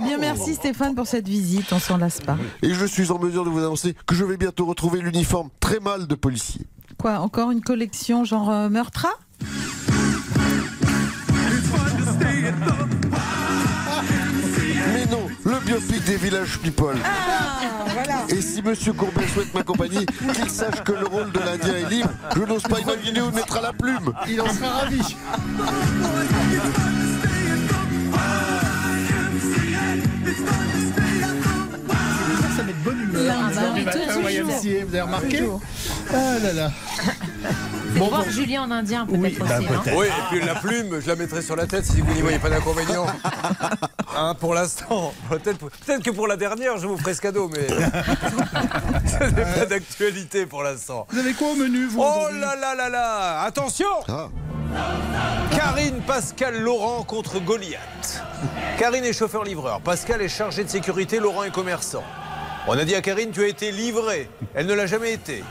bien, merci Stéphane pour cette visite. On s'en lasse pas. Et je suis en mesure de vous annoncer que je vais bientôt retrouver l'uniforme très mal de policier. Quoi, encore une collection genre euh, Meurtra? Mais non, le biopic des villages people. Et si Monsieur Courbet souhaite m'accompagner, qu'il sache que le rôle de l'Indien est libre. Je n'ose pas imaginer où il mettra la plume. Il en sera ravi. Bonne humeur. Ah, bah du matin YMCA, vous avez remarqué. Ah là là. Bon, voir Julien en indien peut-être Oui, bah, aussi. hein. peut-être. Oui, et puis la plume, je la mettrai sur la tête si vous n'y voyez pas d'inconvénient. Hein, pour l'instant. Peut-être que pour la dernière, je vous ferai ce cadeau, mais. Ça n'est pas d'actualité pour l'instant. Vous avez quoi au menu, vous Oh là là là là Attention Ah. Karine Pascal Laurent contre Goliath. Karine est chauffeur-livreur. Pascal est chargé de sécurité. Laurent est commerçant. On a dit à Karine, tu as été livré. Elle ne l'a jamais été.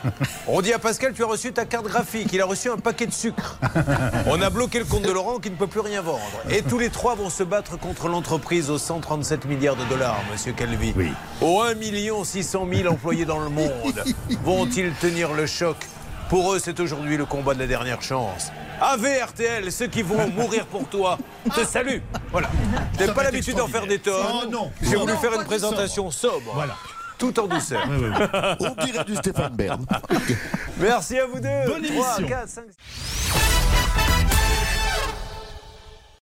On dit à Pascal, tu as reçu ta carte graphique. Il a reçu un paquet de sucre. On a bloqué le compte de Laurent qui ne peut plus rien vendre. Et tous les trois vont se battre contre l'entreprise aux 137 milliards de dollars, monsieur Calvi. Oui. Aux 1 600 000 employés dans le monde. Vont-ils tenir le choc? Pour eux, c'est aujourd'hui le combat de la dernière chance. AV RTL, ceux qui vont mourir pour toi, te salue. Voilà. Je n'ai Ça pas l'habitude d'en faire des tonnes. Non. J'ai voulu faire une présentation sobre. Voilà. Tout en douceur. On dirait du Stéphane Bern. Merci à vous deux. Bonne 3, émission. 4, 5,